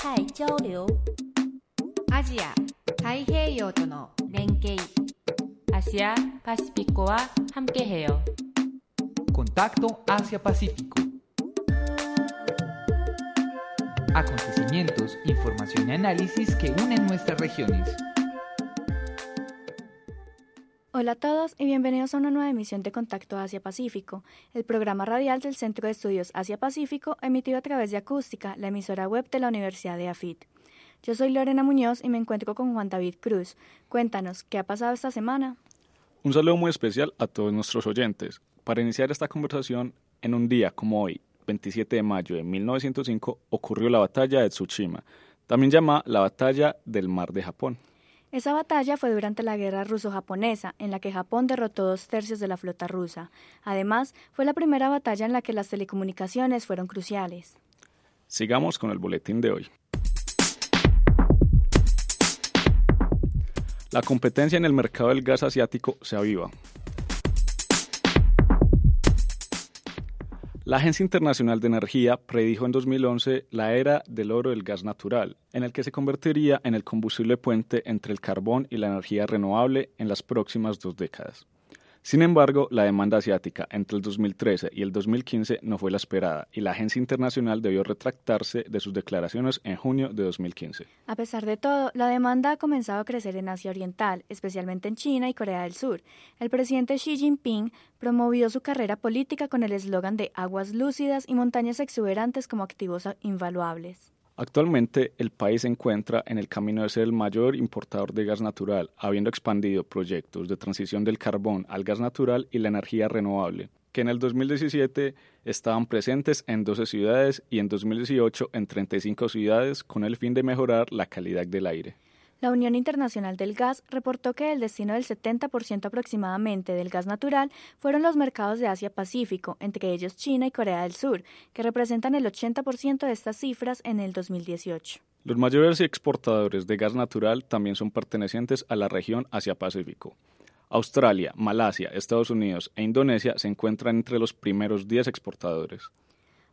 泰交流，アジア太平洋との連携アシアパシフィコは함께해요 Contacto Asia-Pacífico. Acontecimientos, información y análisis que unen nuestras regiones. Hola a todos y bienvenidos a una nueva emisión de Contacto Asia-Pacífico, el programa radial del Centro de Estudios Asia-Pacífico emitido a través de Acústica, la emisora web de la Universidad de AFIT. Yo soy Lorena Muñoz y me encuentro con Juan David Cruz. Cuéntanos, ¿qué ha pasado esta semana? Un saludo muy especial a todos nuestros oyentes. Para iniciar esta conversación, en un día como hoy, 27 de mayo de 1905, ocurrió la batalla de Tsushima, también llamada la batalla del Mar de Japón. Esa batalla fue durante la guerra ruso-japonesa, en la que Japón derrotó dos tercios de la flota rusa. Además, fue la primera batalla en la que las telecomunicaciones fueron cruciales. Sigamos con el boletín de hoy. La competencia en el mercado del gas asiático se aviva. La Agencia Internacional de Energía predijo en 2011 la era del oro del gas natural, en el que se convertiría en el combustible puente entre el carbón y la energía renovable en las próximas dos décadas. Sin embargo, la demanda asiática entre el 2013 y el 2015 no fue la esperada y la agencia internacional debió retractarse de sus declaraciones en junio de 2015. A pesar de todo, la demanda ha comenzado a crecer en Asia Oriental, especialmente en China y Corea del Sur. El presidente Xi Jinping promovió su carrera política con el eslogan de aguas lúcidas y montañas exuberantes como activos invaluables. Actualmente, el país se encuentra en el camino de ser el mayor importador de gas natural, habiendo expandido proyectos de transición del carbón al gas natural y la energía renovable, que en el 2017 estaban presentes en 12 ciudades y en 2018 en 35 ciudades con el fin de mejorar la calidad del aire. La Unión Internacional del Gas reportó que el destino del 70% aproximadamente del gas natural fueron los mercados de Asia-Pacífico, entre ellos China y Corea del Sur, que representan el 80% de estas cifras en el 2018. Los mayores exportadores de gas natural también son pertenecientes a la región Asia-Pacífico. Australia, Malasia, Estados Unidos e Indonesia se encuentran entre los primeros 10 exportadores.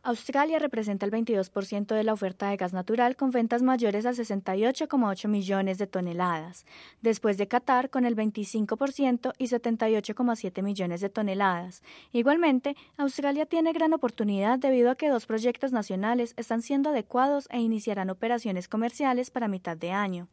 Australia representa el 22% de la oferta de gas natural con ventas mayores a 68,8 millones de toneladas, después de Qatar con el 25% y 78,7 millones de toneladas. Igualmente, Australia tiene gran oportunidad debido a que dos proyectos nacionales están siendo adecuados e iniciarán operaciones comerciales para mitad de año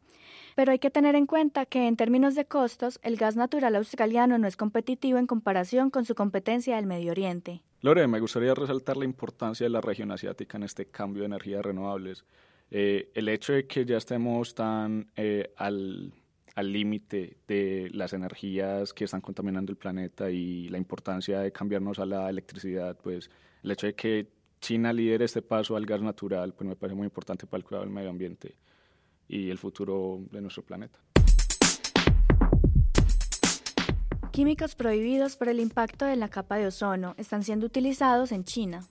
pero hay que tener en cuenta que en términos de costos, el gas natural australiano no es competitivo en comparación con su competencia del Medio Oriente. Lore, me gustaría resaltar la importancia de la región asiática en este cambio de energías renovables. Eh, el hecho de que ya estemos tan eh, al límite de las energías que están contaminando el planeta y la importancia de cambiarnos a la electricidad, pues el hecho de que China lidere este paso al gas natural, pues me parece muy importante para el cuidado del medio ambiente y el futuro de nuestro planeta. Químicos prohibidos por el impacto de la capa de ozono están siendo utilizados en China.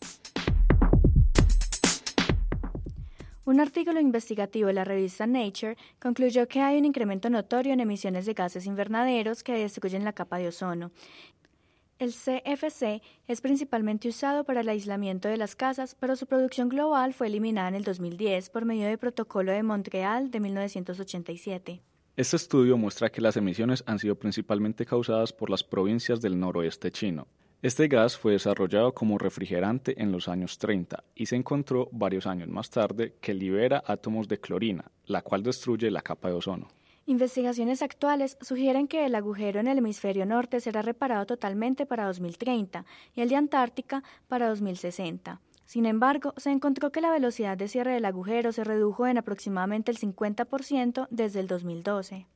Un artículo investigativo de la revista Nature concluyó que hay un incremento notorio en emisiones de gases invernaderos que destruyen la capa de ozono el CFC es principalmente usado para el aislamiento de las casas, pero su producción global fue eliminada en el 2010 por medio del Protocolo de Montreal de 1987. Este estudio muestra que las emisiones han sido principalmente causadas por las provincias del noroeste chino. Este gas fue desarrollado como refrigerante en los años 30 y se encontró varios años más tarde que libera átomos de clorina, la cual destruye la capa de ozono. Investigaciones actuales sugieren que el agujero en el hemisferio norte será reparado totalmente para 2030 y el de Antártica para 2060. Sin embargo, se encontró que la velocidad de cierre del agujero se redujo en aproximadamente el 50% desde el 2012.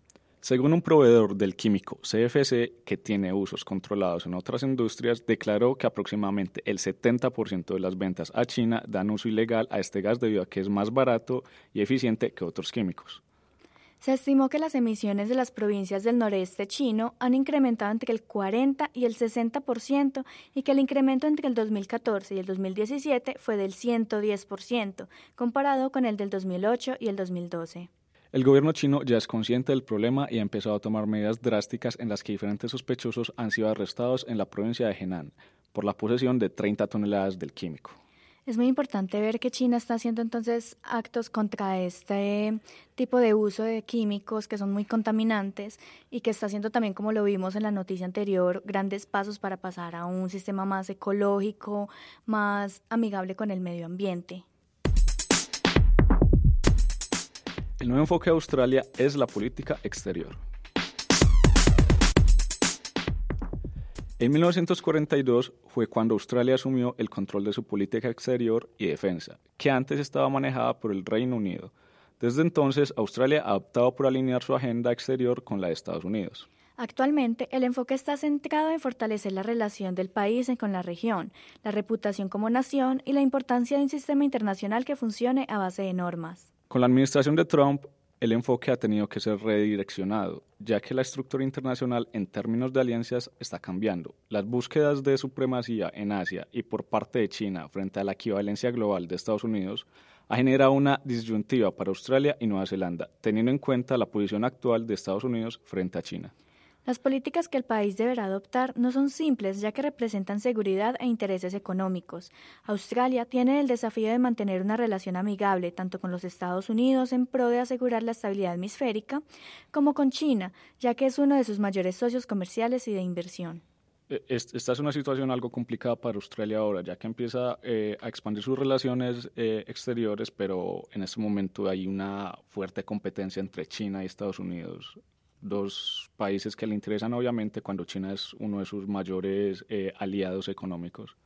Según un proveedor del químico CFC, que tiene usos controlados en otras industrias, declaró que aproximadamente el 70% de las ventas a China dan uso ilegal a este gas debido a que es más barato y eficiente que otros químicos. Se estimó que las emisiones de las provincias del noreste chino han incrementado entre el 40 y el 60% y que el incremento entre el 2014 y el 2017 fue del 110%, comparado con el del 2008 y el 2012. El gobierno chino ya es consciente del problema y ha empezado a tomar medidas drásticas en las que diferentes sospechosos han sido arrestados en la provincia de Henan por la posesión de 30 toneladas del químico. Es muy importante ver que China está haciendo entonces actos contra este tipo de uso de químicos que son muy contaminantes y que está haciendo también, como lo vimos en la noticia anterior, grandes pasos para pasar a un sistema más ecológico, más amigable con el medio ambiente. El nuevo enfoque de Australia es la política exterior. En 1942 fue cuando Australia asumió el control de su política exterior y defensa, que antes estaba manejada por el Reino Unido. Desde entonces, Australia ha optado por alinear su agenda exterior con la de Estados Unidos. Actualmente, el enfoque está centrado en fortalecer la relación del país con la región, la reputación como nación y la importancia de un sistema internacional que funcione a base de normas. Con la administración de Trump, el enfoque ha tenido que ser redireccionado, ya que la estructura internacional en términos de alianzas está cambiando. Las búsquedas de supremacía en Asia y por parte de China frente a la equivalencia global de Estados Unidos ha generado una disyuntiva para Australia y Nueva Zelanda, teniendo en cuenta la posición actual de Estados Unidos frente a China. Las políticas que el país deberá adoptar no son simples, ya que representan seguridad e intereses económicos. Australia tiene el desafío de mantener una relación amigable tanto con los Estados Unidos en pro de asegurar la estabilidad hemisférica, como con China, ya que es uno de sus mayores socios comerciales y de inversión. E, esta es una situación algo complicada para Australia ahora, ya que empieza eh, a expandir sus relaciones eh, exteriores, pero en este momento hay una fuerte competencia entre China y Estados Unidos dos países que le interesan obviamente cuando China es uno de sus mayores eh, aliados económicos.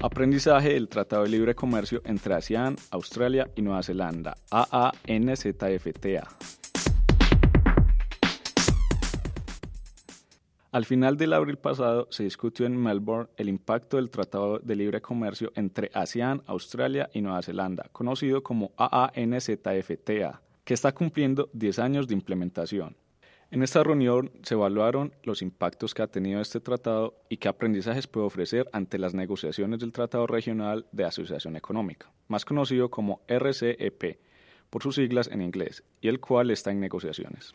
Aprendizaje del Tratado de Libre Comercio entre ASEAN, Australia y Nueva Zelanda, AANZFTA. Al final del abril pasado se discutió en Melbourne el impacto del Tratado de Libre Comercio entre ASEAN, Australia y Nueva Zelanda, conocido como AANZFTA, que está cumpliendo 10 años de implementación. En esta reunión se evaluaron los impactos que ha tenido este tratado y qué aprendizajes puede ofrecer ante las negociaciones del Tratado Regional de Asociación Económica, más conocido como RCEP, por sus siglas en inglés, y el cual está en negociaciones.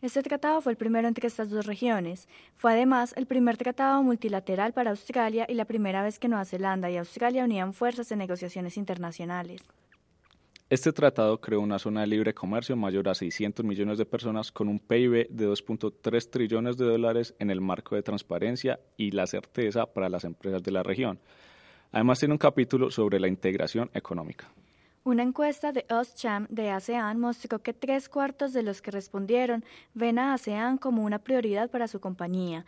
Este tratado fue el primero entre estas dos regiones. Fue además el primer tratado multilateral para Australia y la primera vez que Nueva Zelanda y Australia unían fuerzas en negociaciones internacionales. Este tratado creó una zona de libre comercio mayor a 600 millones de personas con un PIB de 2.3 trillones de dólares en el marco de transparencia y la certeza para las empresas de la región. Además tiene un capítulo sobre la integración económica. Una encuesta de OSCHAM de ASEAN mostró que tres cuartos de los que respondieron ven a ASEAN como una prioridad para su compañía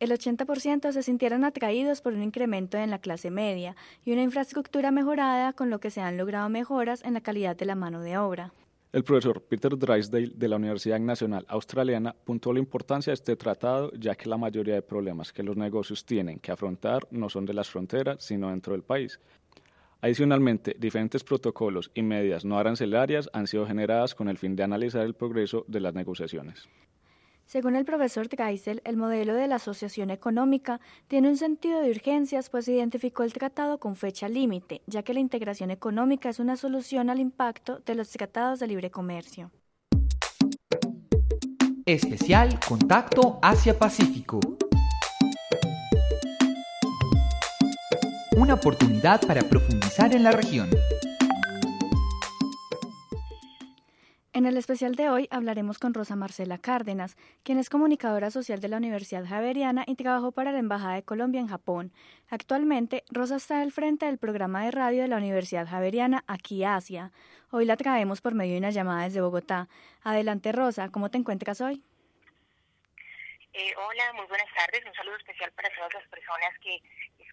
el 80% se sintieron atraídos por un incremento en la clase media y una infraestructura mejorada, con lo que se han logrado mejoras en la calidad de la mano de obra. El profesor Peter Drysdale de la Universidad Nacional Australiana puntuó la importancia de este tratado, ya que la mayoría de problemas que los negocios tienen que afrontar no son de las fronteras, sino dentro del país. Adicionalmente, diferentes protocolos y medidas no arancelarias han sido generadas con el fin de analizar el progreso de las negociaciones. Según el profesor Geisel, el modelo de la asociación económica tiene un sentido de urgencias, pues identificó el tratado con fecha límite, ya que la integración económica es una solución al impacto de los tratados de libre comercio. Especial Contacto Asia-Pacífico. Una oportunidad para profundizar en la región. En el especial de hoy hablaremos con Rosa Marcela Cárdenas, quien es comunicadora social de la Universidad Javeriana y trabajó para la Embajada de Colombia en Japón. Actualmente, Rosa está al frente del programa de radio de la Universidad Javeriana Aquí Asia. Hoy la traemos por medio de una llamada desde Bogotá. Adelante, Rosa, ¿cómo te encuentras hoy? Eh, hola, muy buenas tardes. Un saludo especial para todas las personas que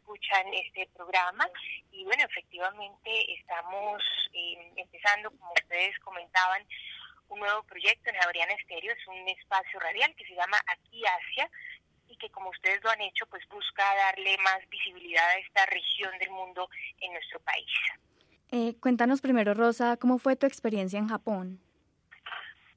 escuchan este programa. Y bueno, efectivamente estamos eh, empezando, como ustedes comentaban, un nuevo proyecto en Javeriana Estéreo, es un espacio radial que se llama Aquí Asia y que como ustedes lo han hecho, pues busca darle más visibilidad a esta región del mundo en nuestro país. Eh, cuéntanos primero, Rosa, ¿cómo fue tu experiencia en Japón?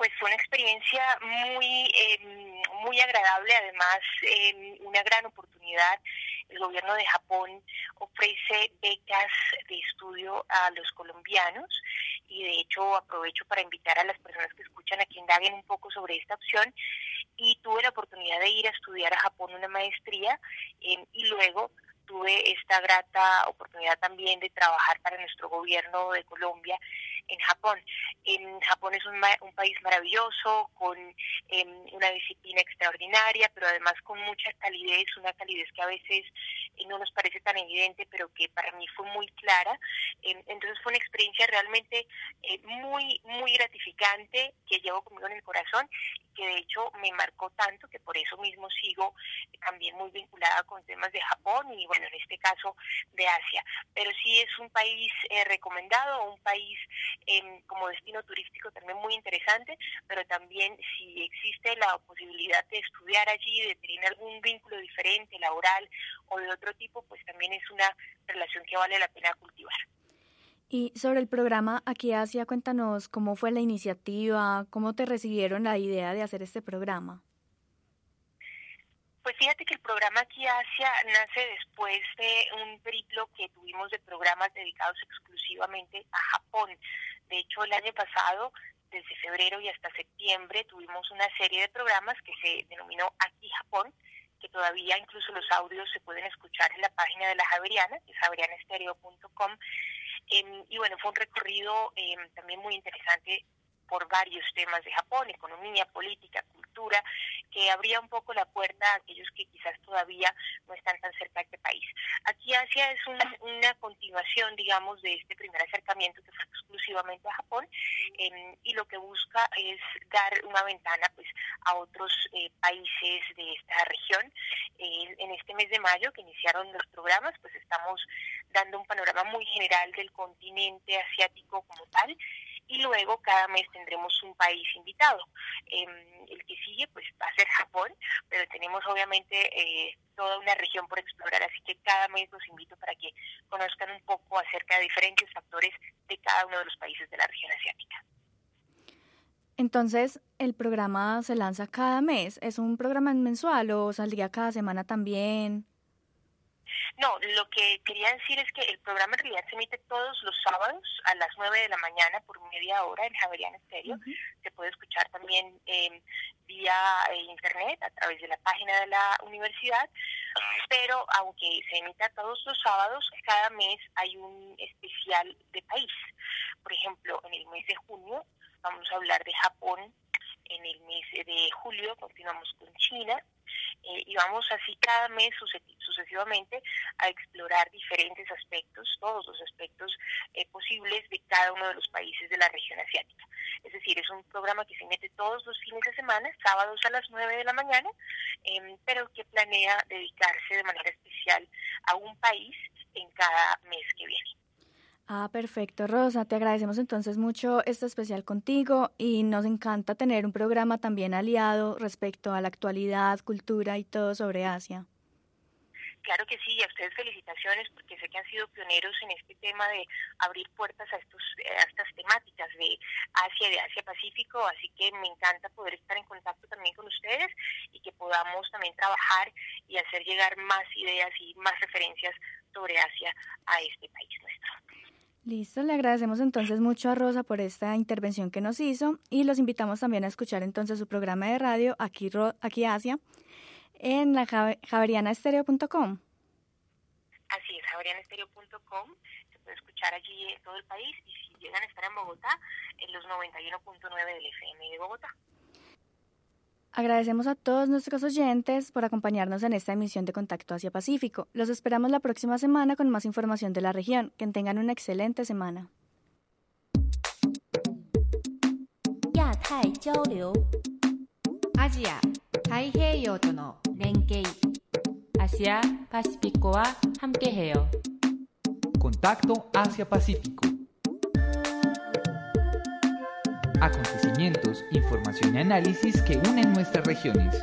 Pues fue una experiencia muy, em, muy agradable, además em, una gran oportunidad. El gobierno de Japón ofrece becas de estudio a los colombianos y de hecho aprovecho para invitar a las personas que escuchan a que indaguen un poco sobre esta opción y tuve la oportunidad de ir a estudiar a Japón una maestría em, y luego tuve esta grata oportunidad también de trabajar para nuestro gobierno de Colombia en Japón. En Japón es un, país maravilloso, con em, una disciplina extraordinaria, pero además con mucha calidez, una calidez que a veces eh, no nos parece tan evidente, pero que para mí fue muy clara. Em, entonces fue una experiencia realmente eh, muy, muy gratificante que llevo conmigo en el corazón, que de hecho me marcó tanto que por eso mismo sigo también muy vinculada con temas de Japón y bueno, en este caso de Asia. Pero sí es un país eh, recomendado, un país Em, como destino turístico también muy interesante, pero también si existe la posibilidad de estudiar allí, de tener algún vínculo diferente, laboral o de otro tipo, pues también es una relación que vale la pena cultivar. Y sobre el programa Aquí Asia, cuéntanos cómo fue la iniciativa, cómo te recibieron la idea de hacer este programa. Pues fíjate que el programa Aquí Asia nace después de un periplo que tuvimos de programas dedicados exclusivamente a Japón. De hecho, el año pasado, desde febrero y hasta septiembre, tuvimos una serie de programas que se denominó Aquí Japón, que todavía incluso los audios se pueden escuchar en la página de la Javeriana, que es javerianestereo.com. Em, y bueno, fue un recorrido em, también muy interesante por varios temas de Japón, economía, política, que abría un poco la puerta a aquellos que quizás todavía no están tan cerca de este país. Aquí Asia es una, continuación, digamos, de este primer acercamiento que fue exclusivamente a Japón em, y lo que busca es dar una ventana pues a otros eh, países de esta región. en este mes de mayo que iniciaron los programas, pues estamos dando un panorama muy general del continente asiático como tal y luego cada mes tendremos un país invitado. Em, el que sigue pues va a ser Japón, pero tenemos obviamente eh, toda una región por explorar, así que cada mes los invito para que conozcan un poco acerca de diferentes factores de cada uno de los países de la región asiática. Entonces, ¿el programa se lanza cada mes? ¿Es un programa mensual o saldría cada semana también? No, lo que quería decir es que el programa en realidad se emite todos los sábados a las 9 de la mañana por media hora en Javerian Estéreo. Se puede escuchar también eh, vía eh, internet a través de la página de la universidad, pero aunque se emita todos los sábados, cada mes hay un especial de país. Por ejemplo, en el mes de junio vamos a hablar de Japón, en el mes de julio continuamos con China eh, y vamos así cada mes sucesivamente a explorar diferentes aspectos, todos los aspectos eh, posibles de cada uno de los países de la región asiática. Es decir, es un programa que se mete todos los fines de semana, sábados a las 9 de la mañana, em, pero que planea dedicarse de manera especial a un país en cada mes que viene. Ah, perfecto, Rosa. Te agradecemos entonces mucho este especial contigo y nos encanta tener un programa también aliado respecto a la actualidad, cultura y todo sobre Asia. Claro que sí, a ustedes felicitaciones porque sé que han sido pioneros en este tema de abrir puertas a, estos, a estas temáticas de Asia de Asia Pacífico, así que me encanta poder estar en contacto también con ustedes y que podamos también trabajar y hacer llegar más ideas y más referencias sobre Asia a este país nuestro. Listo, le agradecemos entonces mucho a Rosa por esta intervención que nos hizo y los invitamos también a escuchar entonces su programa de radio aquí, aquí Asia en la javerianaestereo.com. Así es, javerianaestereo.com. Se puede escuchar allí en todo el país y si llegan a estar en Bogotá, en los 91.9 del FM de Bogotá. Agradecemos a todos nuestros oyentes por acompañarnos en esta emisión de Contacto Asia Pacífico. Los esperamos la próxima semana con más información de la región. Que tengan una excelente semana. Asia, Asia Contacto Asia Pacífico. Acontecimientos, información y análisis que unen nuestras regiones.